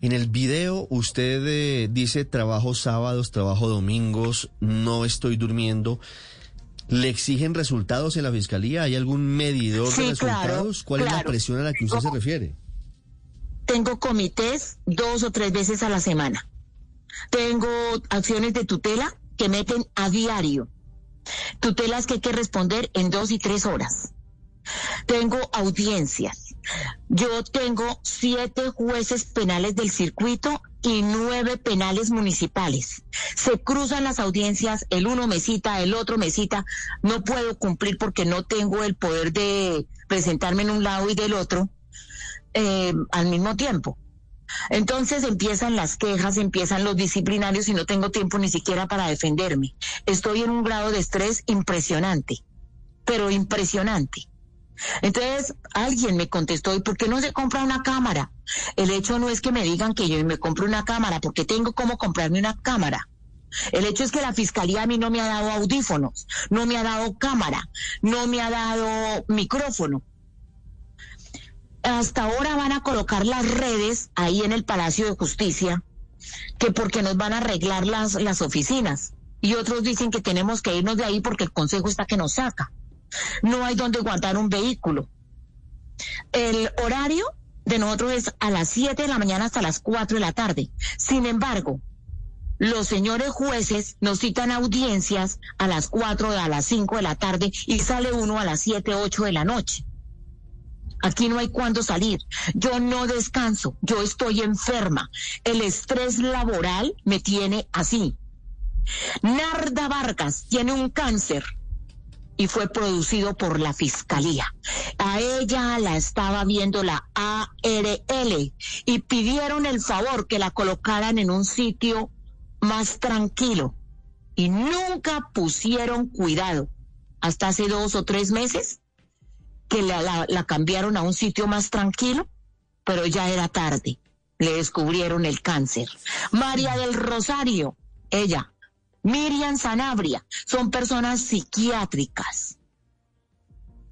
En el video usted eh, dice trabajo sábados, trabajo domingos, no estoy durmiendo. ¿Le exigen resultados en la fiscalía? ¿Hay algún medidor Sí, de claro, resultados? ¿Cuál es la claro. presión a la que usted se refiere? Tengo comités dos o tres veces a la semana. Tengo acciones de tutela que meten a diario. Tutelas que hay que responder en dos y tres horas. Tengo audiencias. Yo tengo siete jueces penales del circuito y nueve penales municipales. Se cruzan las audiencias, el uno me cita, el otro me cita. No puedo cumplir porque no tengo el poder de presentarme en un lado y del otro eh, al mismo tiempo. Entonces empiezan las quejas, empiezan los disciplinarios y no tengo tiempo ni siquiera para defenderme. Estoy en un grado de estrés impresionante, pero impresionante. Entonces alguien me contestó, ¿y por qué no se compra una cámara? El hecho no es que me digan que yo me compre una cámara, porque tengo cómo comprarme una cámara. El hecho es que la fiscalía a mí no me ha dado audífonos, no me ha dado cámara, no me ha dado micrófono hasta ahora van a colocar las redes ahí en el Palacio de Justicia, que porque nos van a arreglar las, las oficinas. Y otros dicen que tenemos que irnos de ahí porque el Consejo está que nos saca. No hay donde guardar un vehículo. El horario de nosotros es a las 7 de la mañana hasta las 4 de la tarde. Sin embargo, los señores jueces nos citan audiencias a las 4 a las 5 de la tarde y sale uno a las 7, 8 de la noche. Aquí no hay cuándo salir. Yo no descanso. Yo estoy enferma. El estrés laboral me tiene así. Narda Vargas tiene un cáncer y fue producido por la fiscalía. A ella la estaba viendo la ARL y pidieron el favor que la colocaran en un sitio más tranquilo y nunca pusieron cuidado. Hasta hace dos o tres meses que la, la, cambiaron a un sitio más tranquilo, pero ya era tarde. Le descubrieron el cáncer. María del Rosario, ella, Miriam Sanabria, son personas psiquiátricas.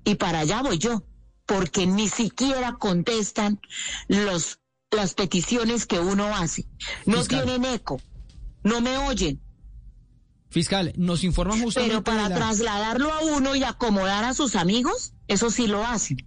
Y para allá voy yo, porque ni siquiera contestan los, las peticiones que uno hace. No Fiscal. tienen eco, no me oyen. Fiscal, nos informan justamente Pero para la- trasladarlo a uno y acomodar a sus amigos, eso sí lo hacen.